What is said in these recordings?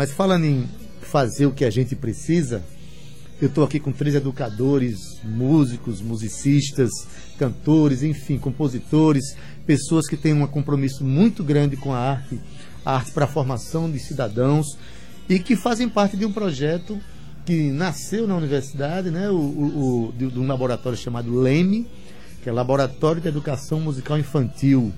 Mas falando em fazer o que a gente precisa, eu estou aqui com três educadores, músicos, musicistas, cantores, enfim, compositores, pessoas que têm um compromisso muito grande com a arte, a arte para a formação de cidadãos e que fazem parte de um projeto que nasceu na universidade, né, o, o de, de um laboratório chamado LEME, que é Laboratório de Educação Musical Infantil.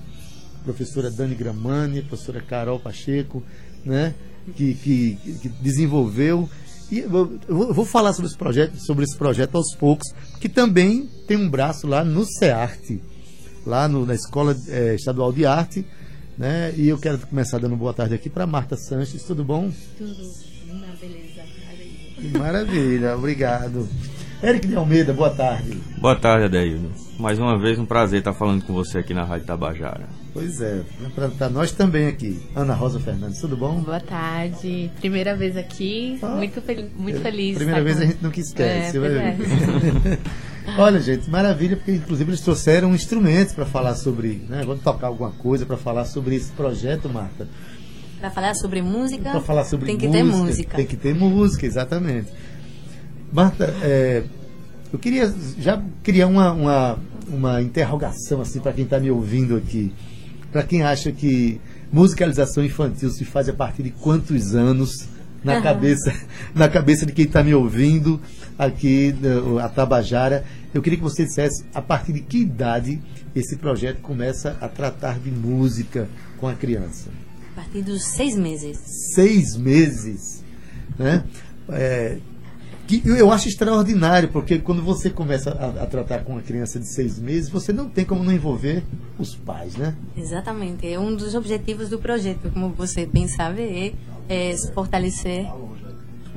Professora Dani Gramani, professora Carol Pacheco, né, que, que, que desenvolveu. E eu vou falar sobre esse projeto, sobre esse projeto aos poucos, que também tem um braço lá no CEARTE, lá no, na Escola é, Estadual de Arte. Né? E eu quero começar dando boa tarde aqui para Marta Sanches. Tudo bom? Tudo na beleza. Maravilha, obrigado. Eric de Almeida, boa tarde. Boa tarde, Adeildo. Mais uma vez, um prazer estar falando com você aqui na Rádio Tabajara. Pois é, para nós também aqui. Ana Rosa Fernandes, tudo bom? Boa tarde. Primeira vez aqui, ah, muito, fel muito feliz. Primeira vez com... a gente nunca esquece. É, é. Olha, gente, maravilha, porque inclusive eles trouxeram instrumentos para falar sobre, né? Vamos tocar alguma coisa para falar sobre esse projeto, Marta. Para falar sobre música, para falar sobre tem que música, ter música. Tem que ter música, exatamente. Marta, é, eu queria já criar uma, uma, uma interrogação assim para quem está me ouvindo aqui. Para quem acha que musicalização infantil se faz a partir de quantos anos na uhum. cabeça na cabeça de quem está me ouvindo aqui a Tabajara eu queria que você dissesse a partir de que idade esse projeto começa a tratar de música com a criança a partir dos seis meses seis meses né é, que eu acho extraordinário, porque quando você começa a, a, tratar com uma criança de seis meses, você não tem como não envolver os pais, né? Exatamente. É um dos objetivos do projeto, como você bem sabe, é, é fortalecer,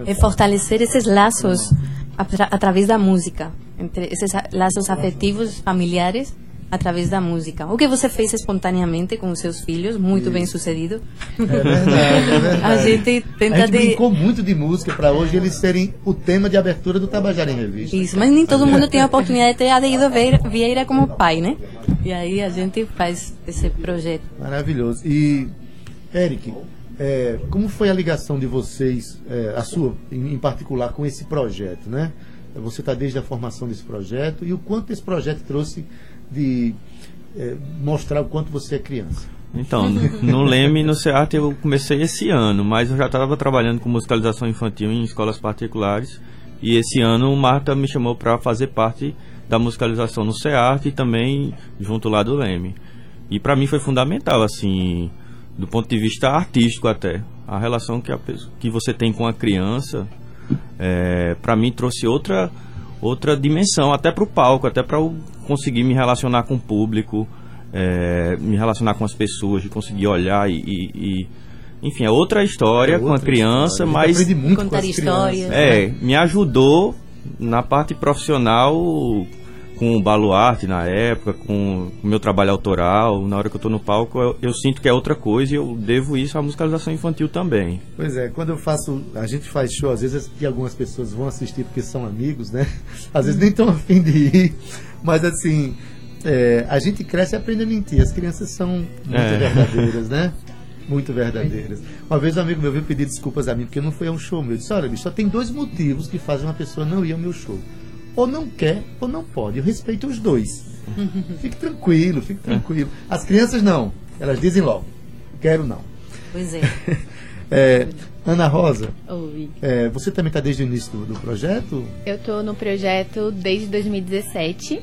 é fortalecer esses laços através da música, entre esses laços afetivos familiares através da música. O que você fez espontaneamente com os seus filhos, muito Isso. bem sucedido. É verdade, é verdade. A gente tenta a gente de... brincou muito de música para hoje eles serem o tema de abertura do Tabajara em Revista. Isso, mas nem todo mundo tem a oportunidade de ter Adeildo Vieira como pai, né? E aí a gente faz esse projeto. Maravilhoso. E, Eric, é, como foi a ligação de vocês, é, a sua em, em particular, com esse projeto, né? Você está desde a formação desse projeto e o quanto esse projeto trouxe de é, mostrar o quanto você é criança? Então, no Leme no SEAT eu comecei esse ano, mas eu já estava trabalhando com musicalização infantil em escolas particulares. E esse ano o Marta me chamou para fazer parte da musicalização no SEAT e também junto lá do Leme. E para mim foi fundamental, assim, do ponto de vista artístico até. A relação que, a, que você tem com a criança, é, para mim trouxe outra outra dimensão, até para o palco, até para conseguir me relacionar com o público, é, me relacionar com as pessoas, de conseguir olhar e, e, e enfim, é outra história é outra com a criança, história. mas muito contar com histórias. É, me ajudou na parte profissional com o baluarte na época, com o meu trabalho autoral, na hora que eu estou no palco, eu, eu, sinto que é outra coisa e eu devo isso à musicalização infantil também. Pois é, quando eu faço, a gente faz show, às vezes que algumas pessoas vão assistir porque são amigos, né? Às vezes nem estão afim de ir, mas assim, é, a gente cresce e aprende a mentir. As crianças são muito é. verdadeiras, né? Muito verdadeiras. Uma vez um amigo meu veio pedir desculpas a mim porque não foi a um show meu. Eu disse, olha, bicho, só tem dois motivos que fazem uma pessoa não ir ao meu show ou não quer ou não pode. Eu respeito os dois. fique tranquilo, fique tranquilo. As crianças não, elas dizem logo, quero não. Pois é. é Ana Rosa, Oi. É, você também está desde o início do, do projeto? Eu estou no projeto desde 2017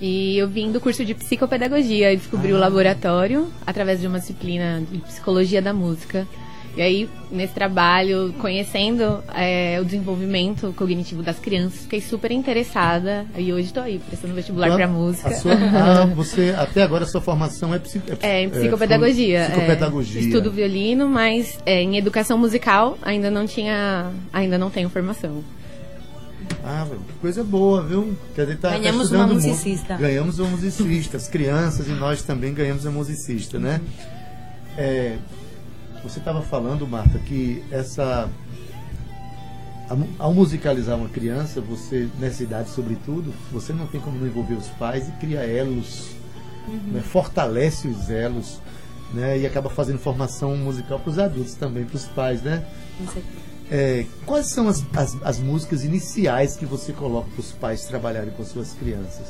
e eu vim do curso de psicopedagogia e descobri ah. o laboratório através de uma disciplina de psicologia da música. E aí, nesse trabalho, conhecendo é, o desenvolvimento cognitivo das crianças, fiquei super interessada. E hoje estou aí, prestando vestibular então, para música. Sua, ah, você, até agora, a sua formação é, psico, é, é, é psicopedagogia. É, psicopedagogia. estudo violino, mas é, em educação musical ainda não tinha, ainda não tenho formação. Ah, coisa boa, viu? Quer dizer, tá, ganhamos tá uma musicista. Ganhamos uma musicista. As crianças e nós também ganhamos uma musicista, né? É, você estava falando, Marta, que essa ao musicalizar uma criança, você nessa idade, sobretudo, você não tem como não envolver os pais e cria elos, uhum. né? fortalece os elos. né? E acaba fazendo formação musical para os adultos também, para os pais, né? É, quais são as, as, as músicas iniciais que você coloca para os pais trabalharem com suas crianças?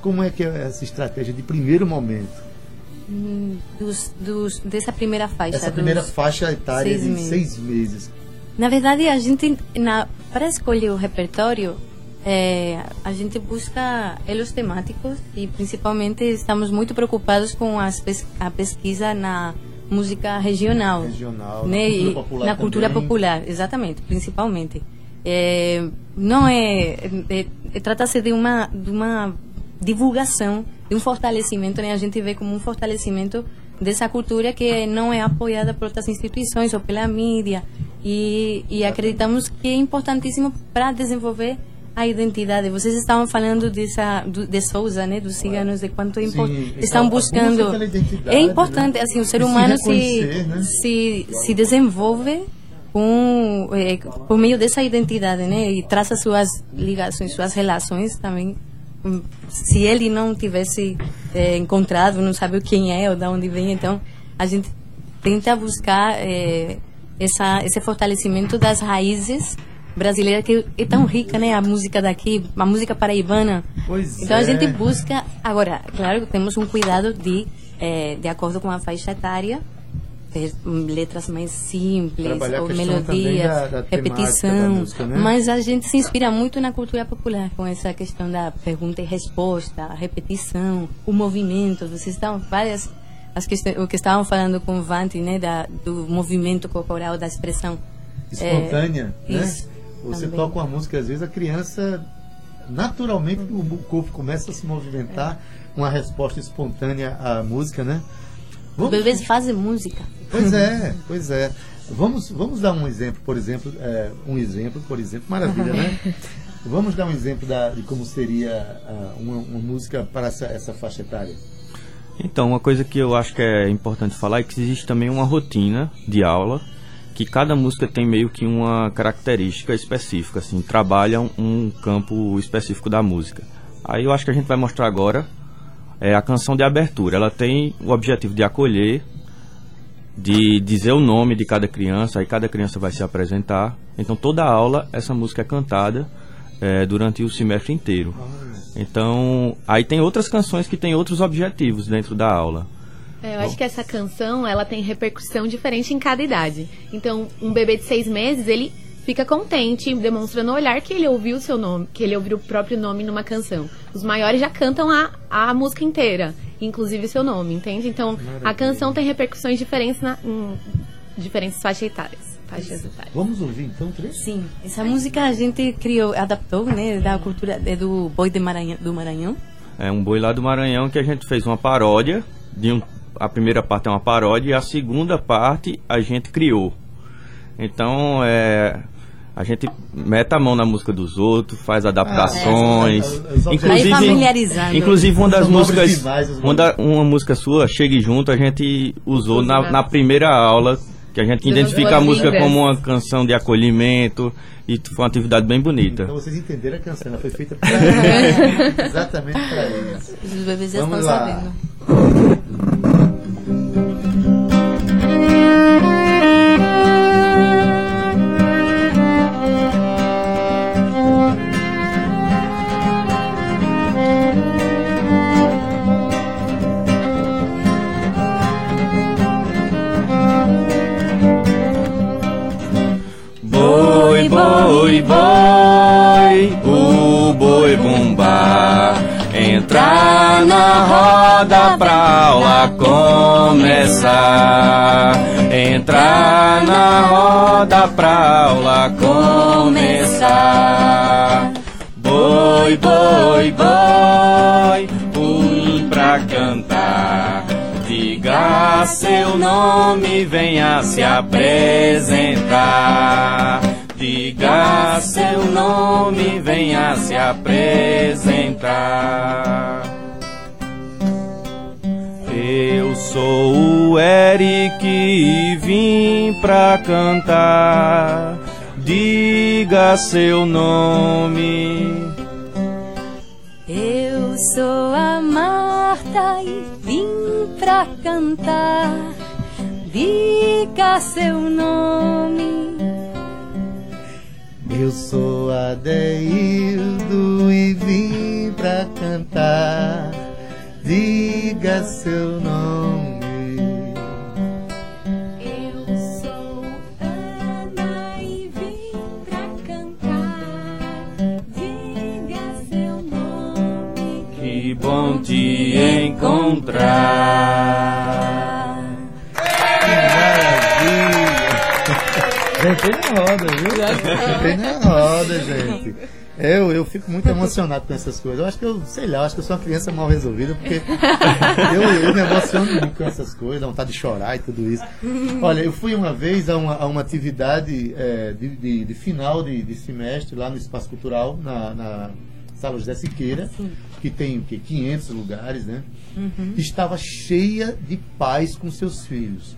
Como é que é essa estratégia de primeiro momento? Dos, dos, dessa primeira faixa. Essa primeira faixa etária seis de meses. seis meses. Na verdade, a gente, na, para escolher o repertório, é, a gente busca elos temáticos e principalmente estamos muito preocupados com as a pesquisa na música regional. Regional, na né? cultura E popular na cultura popular, exatamente, principalmente. É, não é, é- é- trata-se de uma de uma divulgação, de um fortalecimento, né? A gente vê como um fortalecimento dessa cultura que não é apoiada por outras instituições ou pela mídia e, e acreditamos que é importantíssimo para desenvolver a identidade. Vocês estavam falando dessa do, de Souza, né, dos ciganos, de quanto é Sim, impor- estão buscando. É importante, né? assim, o ser se humano se reconhecer, né? se, se desenvolve com, eh, por meio dessa identidade, né? E traça suas ligações, suas relações também. Se ele não tivesse eh, encontrado, não sabe quem é ou de onde vem, então a gente tenta buscar eh, essa, esse fortalecimento das raízes brasileiras que é tão rica, né? A música daqui, a música paraibana. Pois então é. a gente busca agora, claro, temos um cuidado de eh, de acordo com a faixa etária ter letras mais simples ou melodias, da- da temática repetição, da música, né? mas a gente se inspira muito na cultura popular com essa questão da pergunta e resposta, a repetição, o movimento. Vocês estão várias as questões, o que estavam falando com o Vante, né, da, do movimento corporal, da expressão Espontânea, É, né? isso, Você também. toca uma música, às vezes a criança naturalmente o corpo começa a se movimentar com a resposta espontânea à música, né? Os Vamos- bebês fazem música. Pois é, pois é. Vamos, vamos dar um exemplo, por exemplo, é, um exemplo, por exemplo, maravilha, né? Vamos dar um exemplo da, de como seria ah, uma, uma música para essa, essa faixa etária. Então, uma coisa que eu acho que é importante falar é que existe também uma rotina de aula que cada música tem meio que uma característica específica, assim, trabalha um, um campo específico da música. Aí eu acho que a gente vai mostrar agora é a canção de abertura. Ela tem o objetivo de acolher, de dizer o nome de cada criança, aí cada criança vai se apresentar. Então toda aula essa música é cantada é, durante o semestre inteiro. Então aí tem outras canções que têm outros objetivos dentro da aula. É, eu acho que essa canção, ela tem repercussão diferente em cada idade. Então, um bebê de seis meses, ele fica contente, demonstrando no olhar que ele ouviu o seu nome, que ele ouviu o próprio nome numa canção. Os maiores já cantam a, a música inteira, inclusive o seu nome, entende? Então, a canção tem repercussões diferentes na, em diferentes faixas etárias. Vamos ouvir então trecho? Sim, essa música a gente criou, adaptou, né, da cultura é do boi de Maranhão, do Maranhão. É um boi lá do Maranhão que a gente fez uma paródia. De um, a primeira parte é uma paródia e a segunda parte a gente criou. Então é. A gente mete a mão na música dos outros, faz adaptações. Ah, é, objetivos- Vai familiarizando. inclusive uma das músicas. Uma, da- uma música sua, Chegue Junto, a gente usou na, na primeira aula, que a gente identifica a música como uma canção de acolhimento e foi uma atividade bem bonita. Então vocês entenderam a canção, foi feita para eles. Exatamente para eles. Os bebês já estão lá. sabendo. Entrar na roda pra aula começar. Boi, boi, boi, um pra cantar. Diga seu nome, venha se apresentar. Diga seu nome, venha se apresentar. Eu sou o Eric e vim pra cantar. Diga seu nome. Eu sou a Marta e vim pra cantar. diga seu nome. Eu sou Adeildo e vim pra cantar. Diga seu nome. Eu sou Ana e vim pra cantar. Diga seu nome. Que bom te encontrar. Que maravilha! Gente, entrei na roda, viu? Entrei na roda, gente. Eu, eu fico muito emocionado com essas coisas. Eu acho que eu, sei lá, eu acho que eu sou uma criança mal resolvida, porque eu, eu me emociono muito com essas coisas, dá vontade de chorar e tudo isso. Olha, eu fui uma vez a uma, a uma atividade é, de, de- de final de, de semestre lá no Espaço Cultural, na, na Sala José Siqueira, que tem o quê? 500 lugares, né? Estava cheia de pais com seus filhos.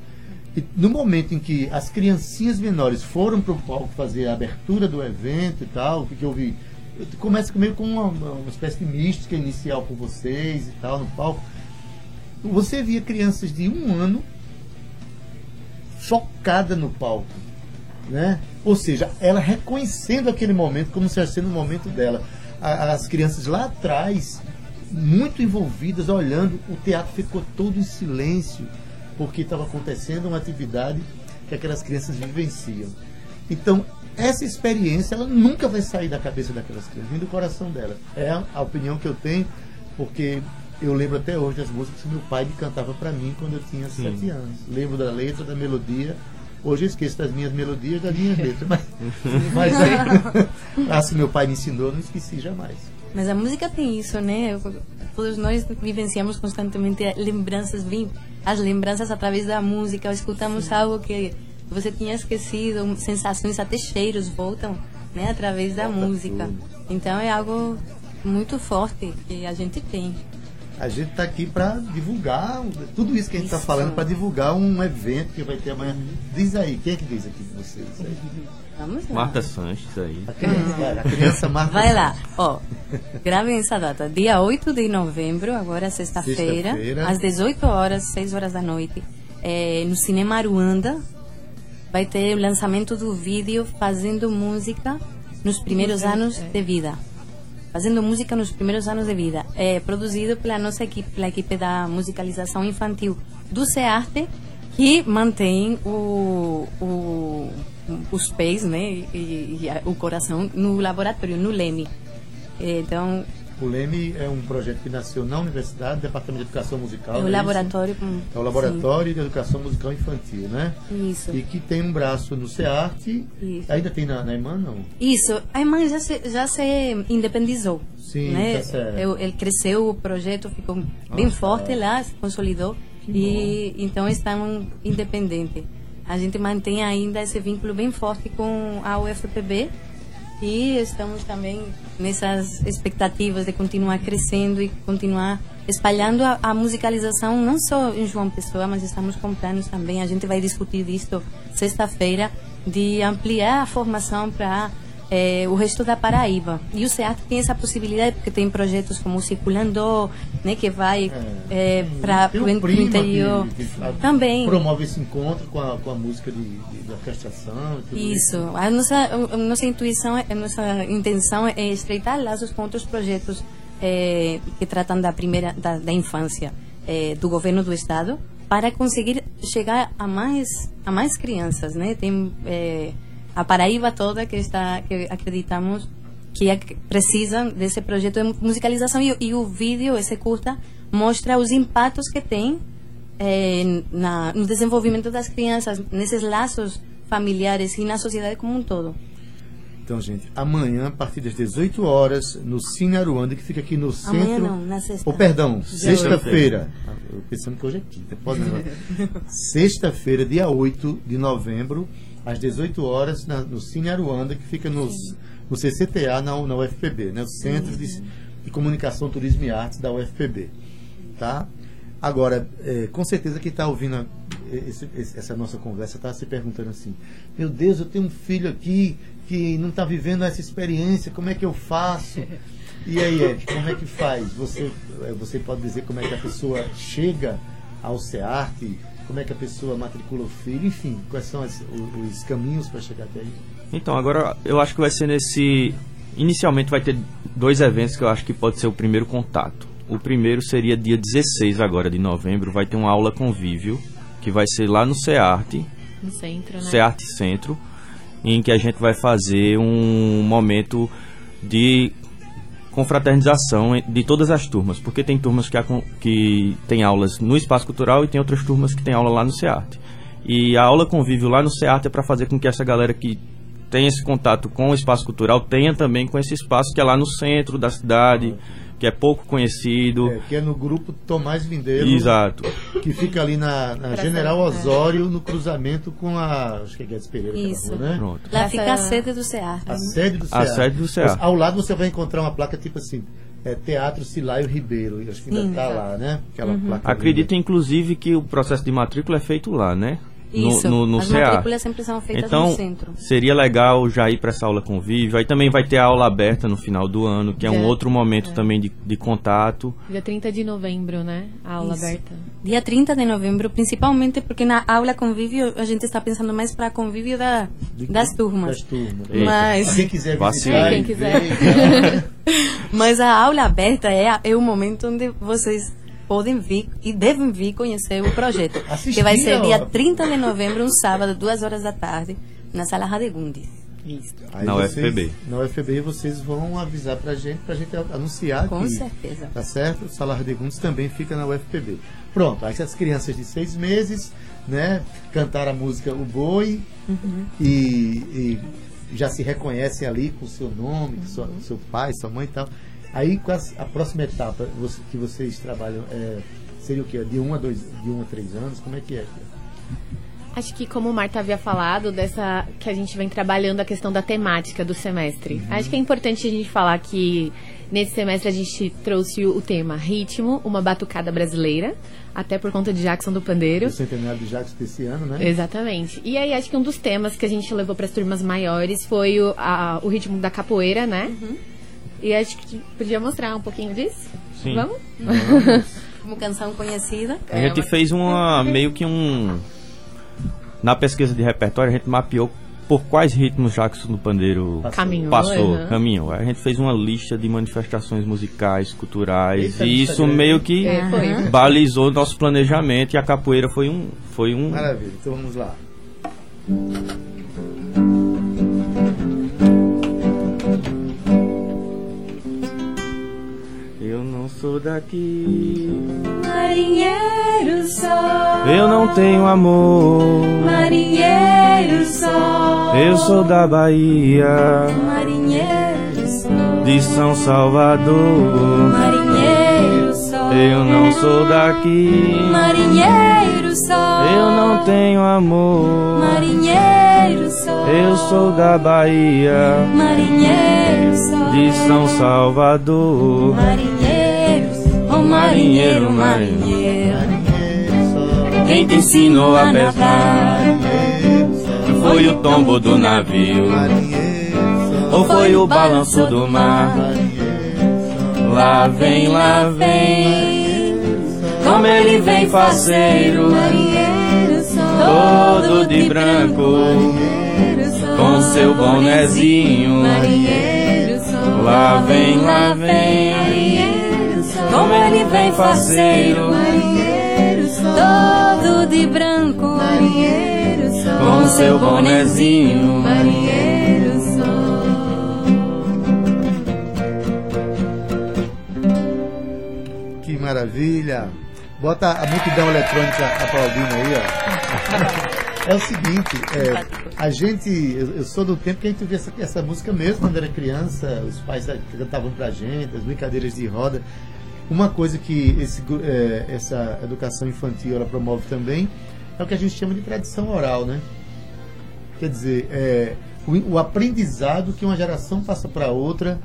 E no momento em que as criancinhas menores foram para o palco fazer a abertura do evento e tal, que eu vi. Começa meio com uma, uma espécie de mística inicial com vocês e tal no palco. Você via crianças de um ano chocada no palco. Né? Ou seja, ela reconhecendo aquele momento como se fosse o momento dela. As crianças lá atrás, muito envolvidas, olhando, o teatro ficou todo em silêncio, porque estava acontecendo uma atividade que aquelas crianças vivenciam. Então, essa experiência, ela nunca vai sair da cabeça daquelas crianças, nem do coração dela. É a, opinião que eu tenho, porque eu lembro até hoje das músicas que meu pai cantava para mim quando eu tinha Sim. sete anos. Lembro da letra, da melodia. Hoje eu esqueço das minhas melodias das minhas letras, mas, mas as que meu pai me ensinou, eu não esqueci jamais. Mas a música tem isso, né? Todos nós vivenciamos constantemente lembranças, vim as lembranças através da música, ou escutamos algo que você tinha esquecido, sensações, até cheiros voltam, né? Através da Volta música. tudo. Então é algo muito forte que a gente tem. A gente está aqui para divulgar tudo isso que a gente está falando, para divulgar um evento que vai ter amanhã. Diz aí, quem é que diz aqui de vocês? Aí? Vamos lá. Marta Sanches aí. A criança, vai, a criança Marta Vai lá, ó. Gravem essa data. Dia 8 de novembro, agora sexta-feira, Sexta-feira. às 18 horas, 6 horas da noite, é, no Cinema Aruanda. Vai ter o lançamento do vídeo Fazendo Música nos primeiros anos de vida. Fazendo música nos primeiros anos de vida. É produzido pela nossa equipe, pela equipe da musicalização infantil do CEARTE, que mantém o, o, os pés né, e, e a- o coração no laboratório, no LEME. Então, O Leme é um projeto que nasceu na universidade, Departamento de Educação Musical. é o não laboratório. Isso? É o Laboratório de Educação Musical Infantil, né? Sim, isso. E que tem um braço no SEARTE. Isso. Ainda tem na, na EMAN, não? Isso, a irmã já se, já se independizou. Sim, né? tá certo. Ele cresceu, o projeto ficou bem Nossa. forte lá, se consolidou. E então estão independentes. A gente mantém ainda esse vínculo bem forte com a UFPB e estamos também nessas expectativas de continuar crescendo e continuar espalhando a, a musicalização não só em João Pessoa, mas estamos com planos também. A gente vai discutir disto sexta-feira de ampliar a formação para eh, o resto da Paraíba. E o SEAT tem essa possibilidade porque tem projetos como o Circulando, né, que vai É. para Tem o interior. que, que a- também. promove esse encontro com a, com a música de, de, de orquestração tudo isso. Isso. A nossa, a nossa intuição, a nossa intenção é estreitar laços com outros projetos eh, que tratam da primeira, da, da infância eh, do governo do estado, para conseguir chegar a mais, a mais crianças, né? Tem a Paraíba toda que está, que acreditamos que ac- precisam desse projeto de musicalização e, o- e o vídeo, esse curta, mostra os impactos que tem eh, na, no desenvolvimento das crianças, nesses laços familiares e na sociedade como um todo. Então, gente, amanhã, a partir das 18 horas, no Cine Aruanda, que fica aqui no centro. Amanhã não, na sexta. Oh, perdão, sexta-feira. Eu pensando que hoje é quinta. Pode não. Sexta-feira, dia 8 de novembro, às 18 horas, na- no Cine Aruanda, que fica nos, no CCTA, na, na UFPB, né? o Centro de, de Comunicação, Turismo e Artes da UFPB. Tá? Agora, é, com certeza quem está ouvindo a- esse- essa nossa conversa está se perguntando assim: meu Deus, eu tenho um filho aqui que não está vivendo essa experiência, como é que eu faço? E aí, Ed, como é que faz? Você, eh, você pode dizer como é que a pessoa chega ao SEART, Como é que a pessoa matricula o filho? Enfim, quais são as- o- os caminhos para chegar até aí? Então, agora eu acho que vai ser nesse. Inicialmente vai ter dois eventos que eu acho que pode ser o primeiro contato. O primeiro seria dia 16 agora de novembro, vai ter uma aula convívio, que vai ser lá no CEARTE, No centro, né? CEARTE Centro, em que a gente vai fazer um momento de confraternização de todas as turmas, porque tem turmas que, que tem aulas no espaço cultural e tem outras turmas que tem aula lá no CEARTE. E a aula convívio lá no CEARTE é para fazer com que essa galera que tem esse contato com o espaço cultural tenha também com esse espaço que é lá no centro da cidade, que é pouco conhecido. É, que é no grupo Tomás Vindeiro, Exato. que fica ali na, na General Osório, no cruzamento com a. Acho que é Guedes Pereira, aquela Isso. rua, né? Pronto. Lá fica a sede do CEAR. A sede do A CEA. sede do CEA. Ao lado você vai encontrar uma placa tipo assim, é, Teatro Silaio Ribeiro. Acho que ainda está tá. lá, né? Aquela placa. Acredito, linda. inclusive, que o processo de matrícula é feito lá, né? Isso. No, no, no As CEA. matrículas sempre são feitas Então, no centro. seria legal já ir para essa aula convívio. Aí também vai ter a aula aberta no final do ano, que é um É. outro momento também de, de contato. Dia 30 de novembro, né? A aula Isso. aberta. Dia 30 de novembro, principalmente porque na aula convívio a gente está pensando mais para convívio da, das turmas. Das turmas. Mas, Quem quiser Vacina. visitar, É, quem quiser. mas a aula aberta é, é o momento onde vocês podem vir e devem vir conhecer o projeto. Assistir que vai ser dia 30 de novembro, um sábado, duas horas da tarde, na sala Radegundes. Isso. Aí Na vocês- UFPB. Na UFPB vocês vão avisar pra gente, pra gente anunciar Com que, certeza. Tá certo? O Salar de Gundes também fica na UFPB. Pronto, aí essas crianças de seis meses, né, cantaram a música O Boi Uhum. e, e já se reconhecem ali com o seu nome, com sua- seu pai, sua mãe e tal. Aí com as- a próxima etapa você- que vocês trabalham é, seria o quê? De 1 a 2, de um a 3 anos? Como é que é? Acho que como o Marta havia falado, dessa que a gente vem trabalhando a questão da temática do semestre. Acho que é importante a gente falar que nesse semestre a gente trouxe o tema ritmo, uma batucada brasileira, até por conta de Jackson do Pandeiro. O centenário do Jacques desse ano, né? Exatamente. E aí acho que um dos temas que a gente levou para as turmas maiores foi o, a- o ritmo da capoeira, né? E acho que podia mostrar um pouquinho disso. Sim. Vamos? Como canção conhecida. A gente fez uma meio que um na pesquisa de repertório a gente mapeou por quais ritmos Jackson do Pandeiro Passou. Caminhou. passou, aham. caminhou. Aí A gente fez uma lista de manifestações musicais, culturais Eita, e isso meio que É, balizou nosso planejamento e a capoeira foi um foi um Maravilha, então vamos lá. Sou daqui. Marinheiro sol, Eu não tenho amor. marinheiro sol, Eu sou da Bahia, marinheiro sol, de São Salvador. marinheiro sol, Eu não sou daqui. marinheiro sol, Eu não tenho amor. marinheiro sol, Eu sou da Bahia, marinheiro sol, de São Salvador. marinheiro, marinheiro, marinheiro, Quem te ensinou a pescar? Foi o tombo do navio, ou foi o balanço do mar? Lá vem, lá vem, como ele vem faceiro, todo de branco, com seu bonezinho. Lá vem, lá vem, como ele vem faceiro, marinheiro sol, Todo de branco. marinheiro sol, com seu bonezinho. marinheiro sol. Que maravilha! Bota a multidão eletrônica aplaudindo aí, ó. É o seguinte, é, a gente, eu, eu sou do tempo que a gente via essa, essa música mesmo quando era criança, os pais cantavam pra gente, as brincadeiras de roda. Uma coisa que esse, é, essa educação infantil ela promove também é o que a gente chama de tradição oral, né? Quer dizer, é, o, o aprendizado que uma geração passa para outra,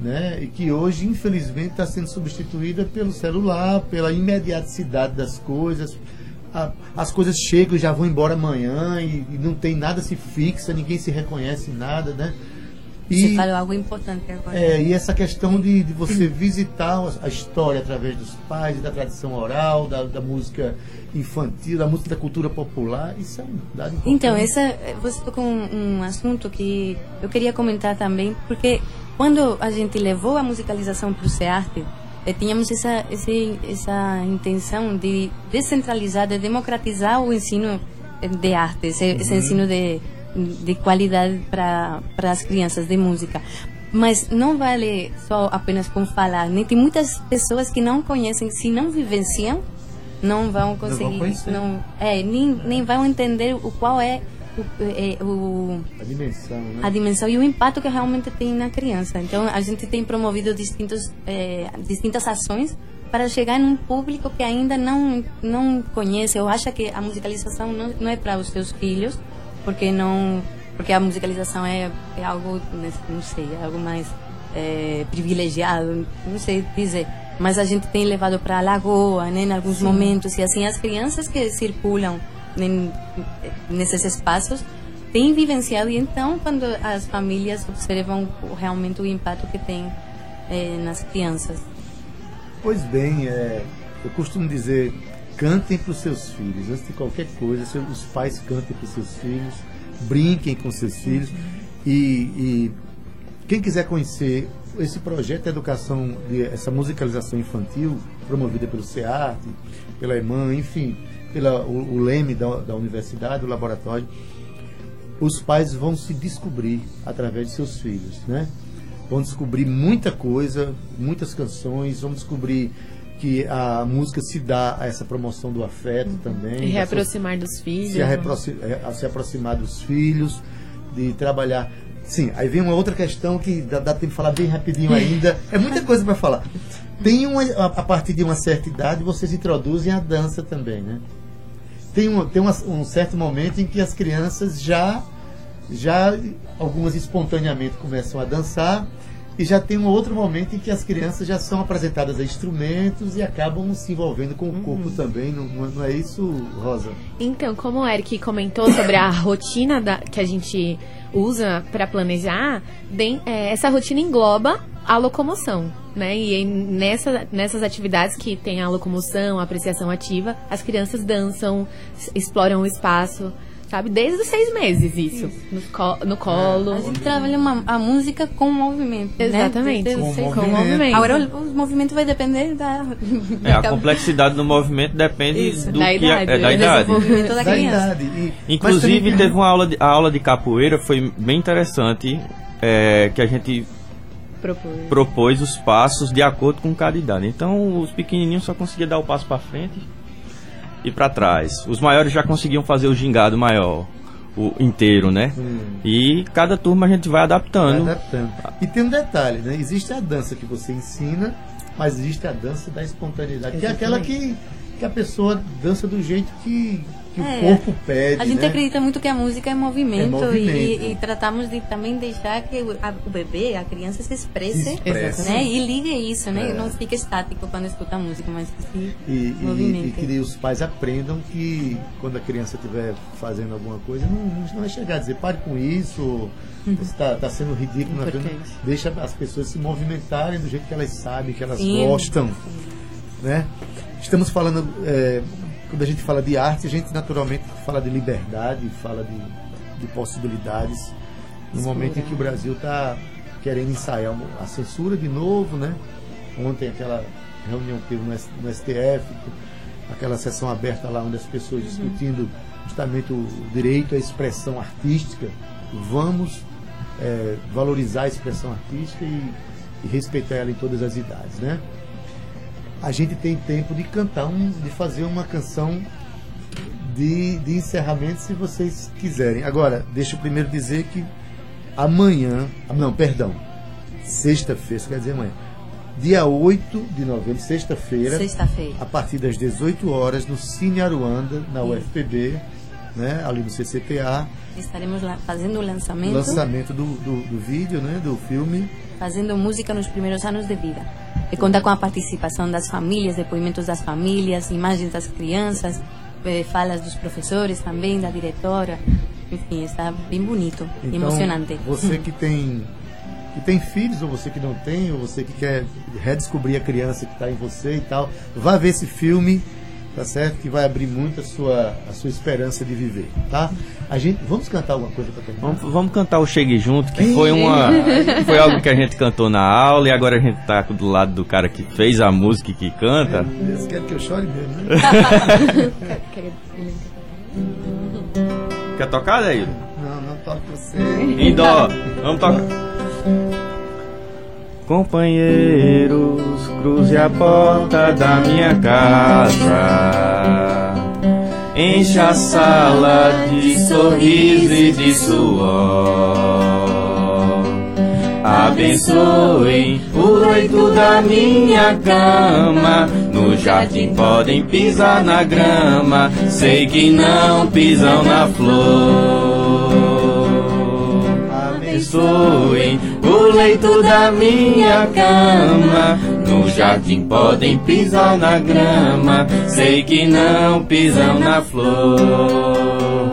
né? E que hoje, infelizmente, está sendo substituída pelo celular, pela imediaticidade das coisas. A- as coisas chegam e já vão embora amanhã e, e não tem nada se fixa, ninguém se reconhece nada, né? Você falou algo importante agora. É, e essa questão de, de você visitar a história através dos pais, da tradição oral, da, da música infantil, da música da cultura popular, isso é um dado importante. Então, essa, você tocou um, um assunto que eu queria comentar também, porque quando a gente levou a musicalização para o SEARTE, eh, tínhamos essa, esse, essa intenção de descentralizar, de democratizar o ensino eh, de arte, esse, esse ensino de, de qualidade para as crianças de música. Mas não vale só apenas com falar, né? Tem muitas pessoas que não conhecem, se não vivenciam, não vão conseguir, conhecer. não, é, nem, nem vão entender o qual é o, é, o A dimensão, né? a dimensão e o impacto que realmente tem na criança. Então, a gente tem promovido distintos, eh, distintas ações para chegar num público que ainda não não conhece ou acha que a musicalização não, não é para os seus filhos, porque não porque a musicalização é, é algo não sei, é algo mais eh, privilegiado, não sei dizer. Mas a gente tem levado para a lagoa, né, em alguns momentos e assim as crianças que circulam em, nesses espaços têm vivenciado e então quando as famílias observam realmente o impacto que tem eh, nas crianças. Pois bem, é, eu costumo dizer, cantem para os seus filhos. Antes de qualquer coisa, os pais cantem para os seus filhos, brinquem com seus filhos. E, e quem quiser conhecer esse projeto de educação, de, essa musicalização infantil, promovida pelo SEART, pela EMAN, enfim, pela, o, o LEME da, da universidade, o laboratório, os pais vão se descobrir através de seus filhos, né? Vão descobrir muita coisa, muitas canções, vão descobrir que a música se dá a essa promoção do afeto também. E da reaproximar dos filhos. se, né? reaproxi- é, se aproximar dos filhos, de trabalhar. Sim, aí vem uma outra questão que dá, dá tempo de falar bem rapidinho ainda. É muita coisa para falar. Tem uma, a, a partir de uma certa idade, vocês introduzem a dança também, né? Tem, um, tem uma- um certo momento em que as crianças já, já, algumas espontaneamente começam a dançar, e já tem um outro momento em que as crianças já são apresentadas a instrumentos e acabam se envolvendo com o corpo também, não, não é- isso, Rosa? Então, como o Eric comentou sobre a rotina da- que a gente usa para planejar, bem, é, essa rotina engloba a locomoção, né? E nessa, nessas atividades que tem a locomoção, a apreciação ativa, as crianças dançam, exploram o espaço, sabe? Desde os seis meses isso, no, co- no colo. A gente trabalha uma, a música com movimento, Exatamente. né? Com seis- movimento. movimento. Agora o, o movimento vai depender da... É, a da- complexidade do movimento depende Isso, do da que idade, é, é da né? idade. desenvolvimento da idade. E- Inclusive, teve uma aula de, a aula de capoeira, foi bem interessante, é, que a gente Propor. propôs os passos de acordo com cada idade. Então, os pequenininhos só conseguiam dar o passo para frente e para trás. Os maiores já conseguiam fazer o gingado maior, o inteiro, né? Hum. E cada turma a gente vai Vai adaptando. adaptando. E tem um detalhe, né? Existe a dança que você ensina, mas existe a dança da espontaneidade, que é aquela que, que a pessoa dança do jeito que, que É, o corpo pede. A gente né? acredita muito que a música é movimento, É movimento. E, e tratamos de também deixar que o, a- o bebê, a criança se expresse, Se expresse. né? E ligue isso, né? É. Não fique estático quando escuta a música, mas que se E, e, e que os pais aprendam que quando a criança estiver fazendo alguma coisa, não, não vai chegar a dizer pare com isso, está tá sendo ridículo. é. Deixa as pessoas se movimentarem do jeito que elas sabem, que elas Sim. gostam. Né? Estamos falando, é, quando a gente fala de arte, a gente naturalmente fala de liberdade, fala de, de possibilidades. No momento em que o Brasil está querendo ensaiar a censura de novo, né? Ontem aquela reunião que teve no, STF, aquela sessão aberta lá onde as pessoas discutindo justamente o direito à expressão artística. Vamos é, valorizar a expressão artística e, e respeitar ela em todas as idades, né? A gente tem tempo de cantar, um, de fazer uma canção de, de encerramento, se vocês quiserem. Agora, deixa eu primeiro dizer que amanhã, não, perdão, sexta-feira, quer dizer amanhã, dia 8 de novembro, sexta-feira, Sexta-feira. a partir das 18 horas, no Cine Aruanda, na UFPB, né, ali no CCPA, Estaremos lá fazendo o lançamento, lançamento do, do, do vídeo, né, do filme. fazendo música nos primeiros anos de vida. E conta com a participação das famílias, depoimentos das famílias, imagens das crianças, eh, falas dos professores também, da diretora. Enfim, está bem bonito, Então, emocionante. Você que tem que tem filhos, ou você que não tem, ou você que quer redescobrir a criança que está em você e tal, vá ver esse filme, tá certo? Que vai abrir muito a sua, a sua esperança de viver, tá? A gente, vamos cantar alguma coisa para terminar? Vamos, vamos cantar o Chegue Junto, que foi uma foi algo que a gente cantou na aula e agora a gente tá do lado do cara que fez a música e que canta. Eles querem que eu chore mesmo, né? Quer tocar, Daí? Não, não toque você. Em dó. Vamos tocar. Companheiros, cruze a porta da minha casa. Encha a sala de sorriso e de suor. Abençoem o leito da minha cama. No jardim podem pisar na grama. Sei que não pisam na flor. Abençoem o leito da minha cama. No jardim podem pisar na grama. Sei que não pisam na flor.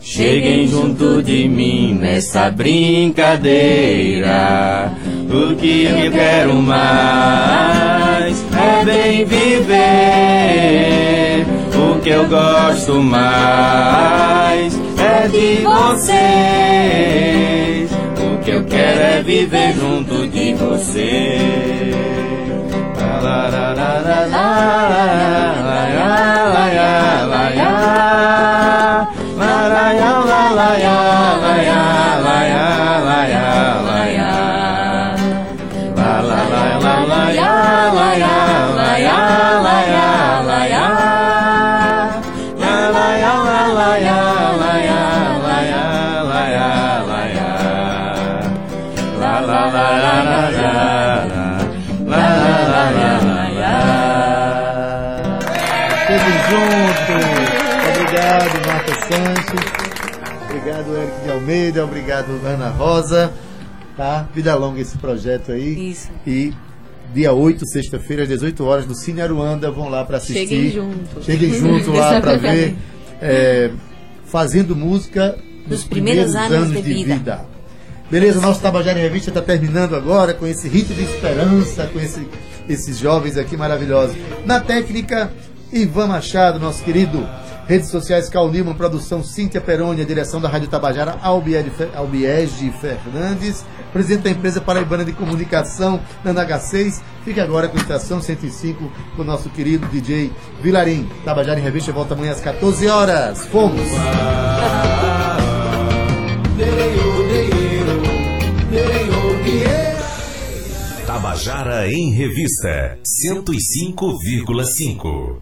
Cheguem junto de mim nessa brincadeira. O que eu quero mais é bem viver. O que eu gosto mais é de vocês. Que eu quero é viver junto de você. La, Obrigado, Eric de Almeida. Obrigado, Ana Rosa. Tá? Vida longa esse projeto aí. Isso. E dia 8, sexta-feira, às 18 horas, no Cine Aruanda. Vão lá para assistir. Cheguem junto. Cheguem junto lá para ver. é, fazendo música Dos primeiros anos de vida. Beleza, nosso Tabajara em Revista está terminando agora com esse rito de esperança, com esse- esses jovens aqui maravilhosos. Na técnica, Ivan Machado, nosso querido. Redes sociais, Cal Lima, produção Cíntia Peroni, direção da Rádio Tabajara, Albiege Fe- Albiege Fernandes, presidente da empresa Paraibana de Comunicação, na NH6. Fique agora com a Estação 105, com o nosso querido DJ Vilarim. Tabajara em Revista volta amanhã às 14 horas. Fomos! Tabajara em Revista 105,5.